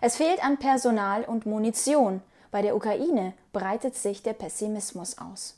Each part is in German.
Es fehlt an Personal und Munition. Bei der Ukraine breitet sich der Pessimismus aus.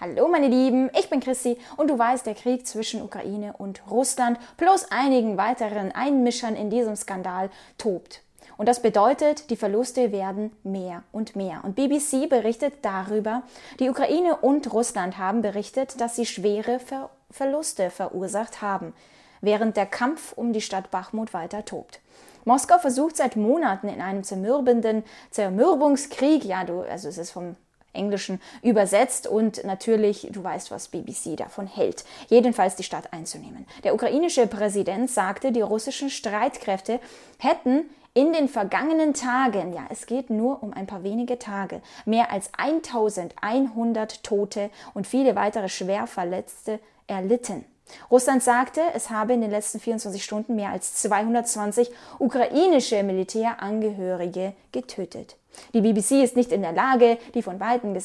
Hallo meine Lieben, ich bin Christi und du weißt, der Krieg zwischen Ukraine und Russland plus einigen weiteren Einmischern in diesem Skandal tobt. Und das bedeutet, die Verluste werden mehr und mehr. Und BBC berichtet darüber, die Ukraine und Russland haben berichtet, dass sie schwere Ver Verluste verursacht haben, während der Kampf um die Stadt Bachmut weiter tobt. Moskau versucht seit Monaten in einem zermürbenden Zermürbungskrieg, ja, du, also es ist vom Englischen übersetzt und natürlich, du weißt, was BBC davon hält, jedenfalls die Stadt einzunehmen. Der ukrainische Präsident sagte, die russischen Streitkräfte hätten in den vergangenen Tagen, ja, es geht nur um ein paar wenige Tage, mehr als 1100 Tote und viele weitere Schwerverletzte erlitten. Russland sagte, es habe in den letzten 24 Stunden mehr als 220 ukrainische Militärangehörige getötet. Die BBC ist nicht in der Lage, die von beiden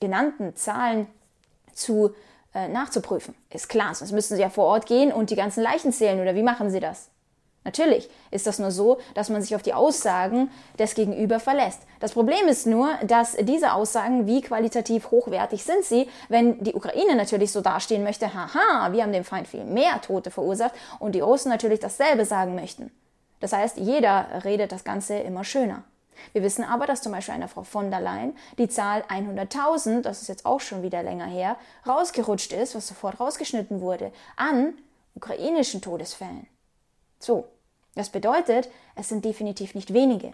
genannten Zahlen zu äh, nachzuprüfen. Ist klar, sonst müssten sie ja vor Ort gehen und die ganzen Leichen zählen, oder wie machen sie das? Natürlich ist das nur so, dass man sich auf die Aussagen des Gegenüber verlässt. Das Problem ist nur, dass diese Aussagen, wie qualitativ hochwertig sind sie, wenn die Ukraine natürlich so dastehen möchte, haha, wir haben dem Feind viel mehr Tote verursacht und die Russen natürlich dasselbe sagen möchten. Das heißt, jeder redet das Ganze immer schöner. Wir wissen aber, dass zum Beispiel einer Frau von der Leyen die Zahl 100.000, das ist jetzt auch schon wieder länger her, rausgerutscht ist, was sofort rausgeschnitten wurde, an ukrainischen Todesfällen. So, das bedeutet, es sind definitiv nicht wenige.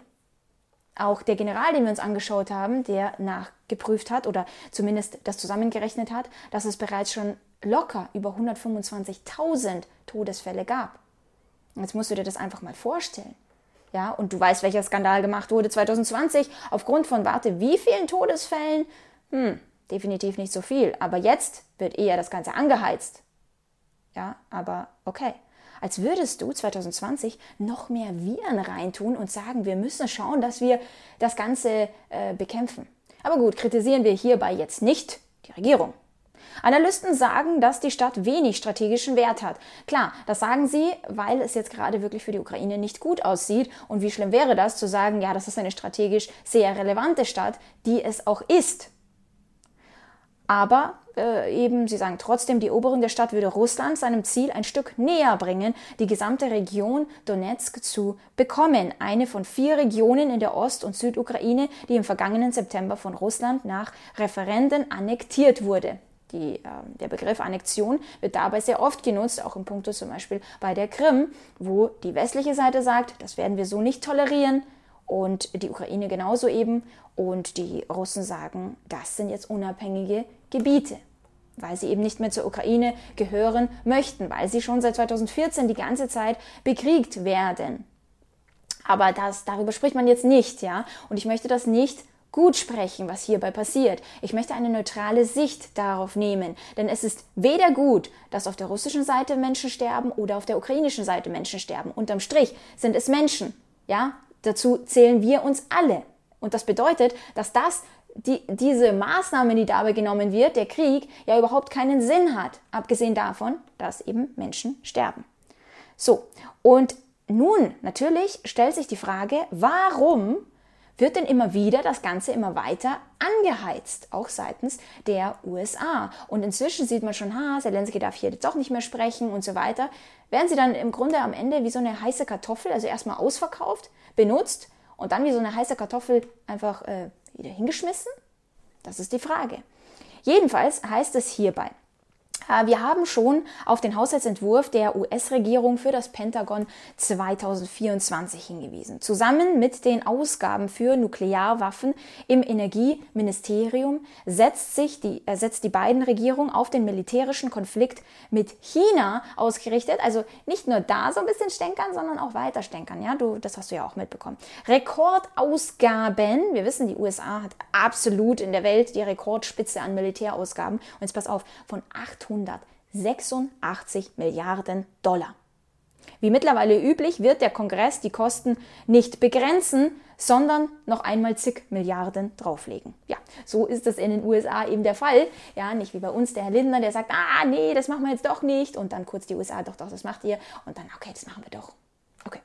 Auch der General, den wir uns angeschaut haben, der nachgeprüft hat oder zumindest das zusammengerechnet hat, dass es bereits schon locker über 125.000 Todesfälle gab. Jetzt musst du dir das einfach mal vorstellen. Ja, und du weißt, welcher Skandal gemacht wurde 2020 aufgrund von warte wie vielen Todesfällen? Hm, definitiv nicht so viel. Aber jetzt wird eher das Ganze angeheizt. Ja, aber okay als würdest du 2020 noch mehr Viren reintun und sagen, wir müssen schauen, dass wir das Ganze äh, bekämpfen. Aber gut, kritisieren wir hierbei jetzt nicht die Regierung. Analysten sagen, dass die Stadt wenig strategischen Wert hat. Klar, das sagen sie, weil es jetzt gerade wirklich für die Ukraine nicht gut aussieht. Und wie schlimm wäre das zu sagen, ja, das ist eine strategisch sehr relevante Stadt, die es auch ist. Aber äh, eben, sie sagen trotzdem, die Eroberung der Stadt würde Russland seinem Ziel ein Stück näher bringen, die gesamte Region Donetsk zu bekommen. Eine von vier Regionen in der Ost- und Südukraine, die im vergangenen September von Russland nach Referenden annektiert wurde. Die, äh, der Begriff Annexion wird dabei sehr oft genutzt, auch im Punkto zum Beispiel bei der Krim, wo die westliche Seite sagt, das werden wir so nicht tolerieren und die Ukraine genauso eben und die Russen sagen, das sind jetzt unabhängige Gebiete, weil sie eben nicht mehr zur Ukraine gehören möchten, weil sie schon seit 2014 die ganze Zeit bekriegt werden. Aber das, darüber spricht man jetzt nicht, ja. Und ich möchte das nicht gut sprechen, was hierbei passiert. Ich möchte eine neutrale Sicht darauf nehmen, denn es ist weder gut, dass auf der russischen Seite Menschen sterben oder auf der ukrainischen Seite Menschen sterben. Unterm Strich sind es Menschen, ja. Dazu zählen wir uns alle. Und das bedeutet, dass das, die, diese Maßnahme, die dabei genommen wird, der Krieg, ja überhaupt keinen Sinn hat, abgesehen davon, dass eben Menschen sterben. So, und nun natürlich stellt sich die Frage, warum wird denn immer wieder das Ganze immer weiter angeheizt, auch seitens der USA. Und inzwischen sieht man schon, ha, Zelensky darf hier jetzt doch nicht mehr sprechen und so weiter. Werden sie dann im Grunde am Ende wie so eine heiße Kartoffel, also erstmal ausverkauft, benutzt und dann wie so eine heiße Kartoffel einfach äh, wieder hingeschmissen? Das ist die Frage. Jedenfalls heißt es hierbei, wir haben schon auf den Haushaltsentwurf der US-Regierung für das Pentagon 2024 hingewiesen. Zusammen mit den Ausgaben für Nuklearwaffen im Energieministerium setzt sich die, äh, setzt die beiden Regierung auf den militärischen Konflikt mit China ausgerichtet. Also nicht nur da so ein bisschen stänkern, sondern auch weiter stänkern. Ja, du, das hast du ja auch mitbekommen. Rekordausgaben. Wir wissen, die USA hat absolut in der Welt die Rekordspitze an Militärausgaben. Und jetzt pass auf, von 800 186 Milliarden Dollar. Wie mittlerweile üblich wird der Kongress die Kosten nicht begrenzen, sondern noch einmal zig Milliarden drauflegen. Ja, so ist das in den USA eben der Fall. Ja, nicht wie bei uns der Herr Lindner, der sagt, ah, nee, das machen wir jetzt doch nicht. Und dann kurz die USA, doch, doch, das macht ihr. Und dann, okay, das machen wir doch. Okay.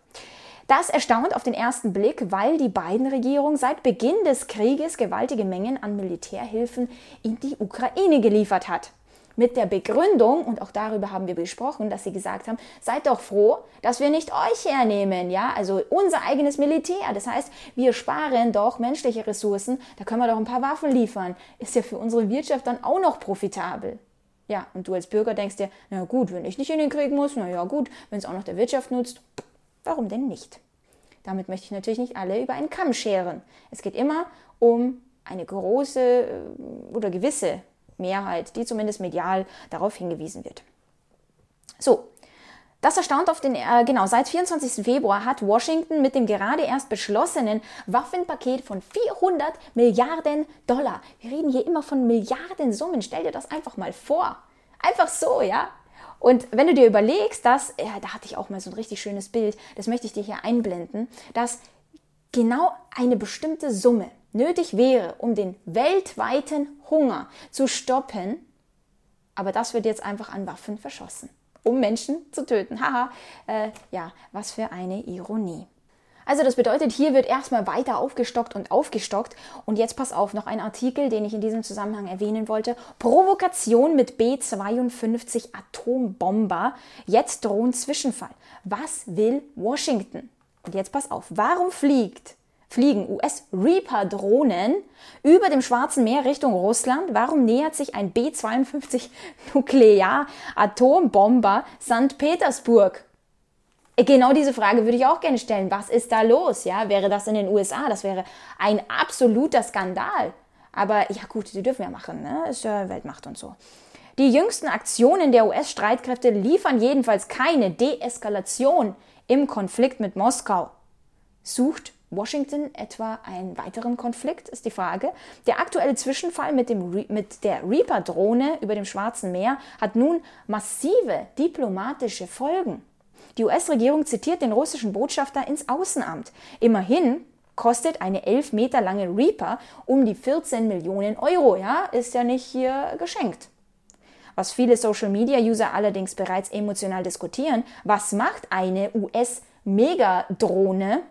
Das erstaunt auf den ersten Blick, weil die beiden Regierungen seit Beginn des Krieges gewaltige Mengen an Militärhilfen in die Ukraine geliefert hat. Mit der Begründung, und auch darüber haben wir gesprochen, dass sie gesagt haben, seid doch froh, dass wir nicht euch hernehmen, ja, also unser eigenes Militär. Das heißt, wir sparen doch menschliche Ressourcen, da können wir doch ein paar Waffen liefern. Ist ja für unsere Wirtschaft dann auch noch profitabel. Ja, und du als Bürger denkst dir, na gut, wenn ich nicht in den Krieg muss, na ja gut, wenn es auch noch der Wirtschaft nutzt, Warum denn nicht? Damit möchte ich natürlich nicht alle über einen Kamm scheren. Es geht immer um eine große äh, oder gewisse Mehrheit, die zumindest medial darauf hingewiesen wird. So, das erstaunt auf den, äh, genau, seit 24. Februar hat Washington mit dem gerade erst beschlossenen Waffenpaket von 400 Milliarden Dollar. Wir reden hier immer von Milliardensummen. Stell dir das einfach mal vor. Einfach so, ja. Und wenn du dir überlegst, dass, ja, da hatte ich auch mal so ein richtig schönes Bild, das möchte ich dir hier einblenden, dass genau eine bestimmte Summe nötig wäre, um den weltweiten Hunger zu stoppen, aber das wird jetzt einfach an Waffen verschossen, um Menschen zu töten. Haha, äh, ja, was für eine Ironie. Also das bedeutet, hier wird erstmal weiter aufgestockt und aufgestockt. Und jetzt pass auf, noch ein Artikel, den ich in diesem Zusammenhang erwähnen wollte. Provokation mit B-52 Atombomber. Jetzt drohen Zwischenfall. Was will Washington? Und jetzt pass auf, warum fliegt fliegen US-Reaper-Drohnen über dem Schwarzen Meer Richtung Russland? Warum nähert sich ein B-52 Nuklear-Atombomber St. Petersburg? Genau diese Frage würde ich auch gerne stellen. Was ist da los? Ja, wäre das in den USA? Das wäre ein absoluter Skandal. Aber ja gut, sie dürfen ja machen, ne? Ist ja Weltmacht und so. Die jüngsten Aktionen der US-Streitkräfte liefern jedenfalls keine Deeskalation im Konflikt mit Moskau. Sucht Washington etwa einen weiteren Konflikt, ist die Frage. Der aktuelle Zwischenfall mit, dem mit der Reaper-Drohne über dem Schwarzen Meer hat nun massive diplomatische Folgen. Die US-Regierung zitiert den russischen Botschafter ins Außenamt. Immerhin kostet eine elf Meter lange Reaper um die 14 Millionen Euro. Ja, ist ja nicht hier geschenkt. Was viele Social-Media-User allerdings bereits emotional diskutieren, was macht eine US-Megadrohne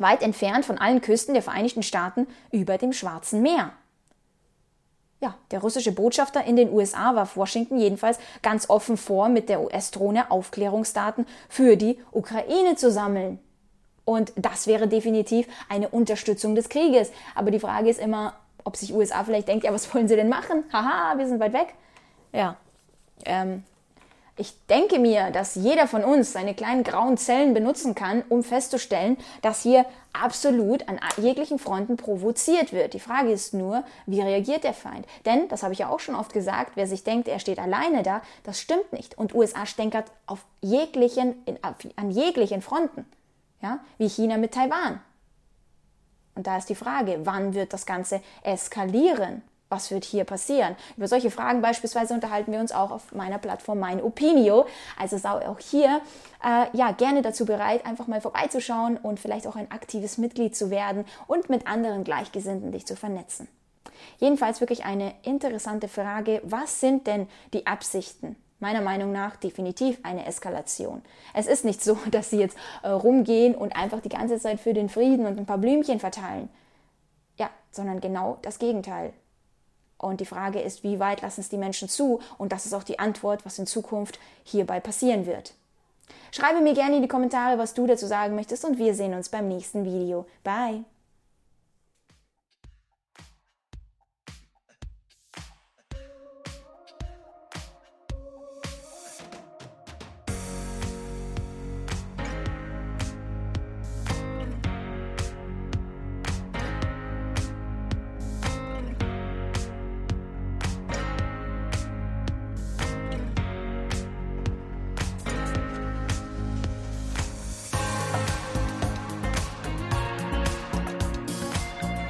weit entfernt von allen Küsten der Vereinigten Staaten über dem Schwarzen Meer? Ja, der russische Botschafter in den USA warf Washington jedenfalls ganz offen vor, mit der US-Drohne Aufklärungsdaten für die Ukraine zu sammeln. Und das wäre definitiv eine Unterstützung des Krieges. Aber die Frage ist immer, ob sich USA vielleicht denkt, ja, was wollen sie denn machen? Haha, wir sind weit weg. Ja, ähm, ich denke mir, dass jeder von uns seine kleinen grauen Zellen benutzen kann, um festzustellen, dass hier absolut an jeglichen Fronten provoziert wird. Die Frage ist nur, wie reagiert der Feind? Denn, das habe ich ja auch schon oft gesagt, wer sich denkt, er steht alleine da, das stimmt nicht. Und USA stänkert auf jeglichen, in, an jeglichen Fronten. Ja? Wie China mit Taiwan. Und da ist die Frage, wann wird das Ganze eskalieren? Was wird hier passieren? Über solche Fragen beispielsweise unterhalten wir uns auch auf meiner Plattform Mein Opinio. Also sei auch hier äh, ja gerne dazu bereit, einfach mal vorbeizuschauen und vielleicht auch ein aktives Mitglied zu werden und mit anderen Gleichgesinnten dich zu vernetzen. Jedenfalls wirklich eine interessante Frage. Was sind denn die Absichten? Meiner Meinung nach definitiv eine Eskalation. Es ist nicht so, dass sie jetzt äh, rumgehen und einfach die ganze Zeit für den Frieden und ein paar Blümchen verteilen. Ja, sondern genau das Gegenteil. Und die Frage ist, wie weit lassen es die Menschen zu? Und das ist auch die Antwort, was in Zukunft hierbei passieren wird. Schreibe mir gerne in die Kommentare, was du dazu sagen möchtest und wir sehen uns beim nächsten Video. Bye!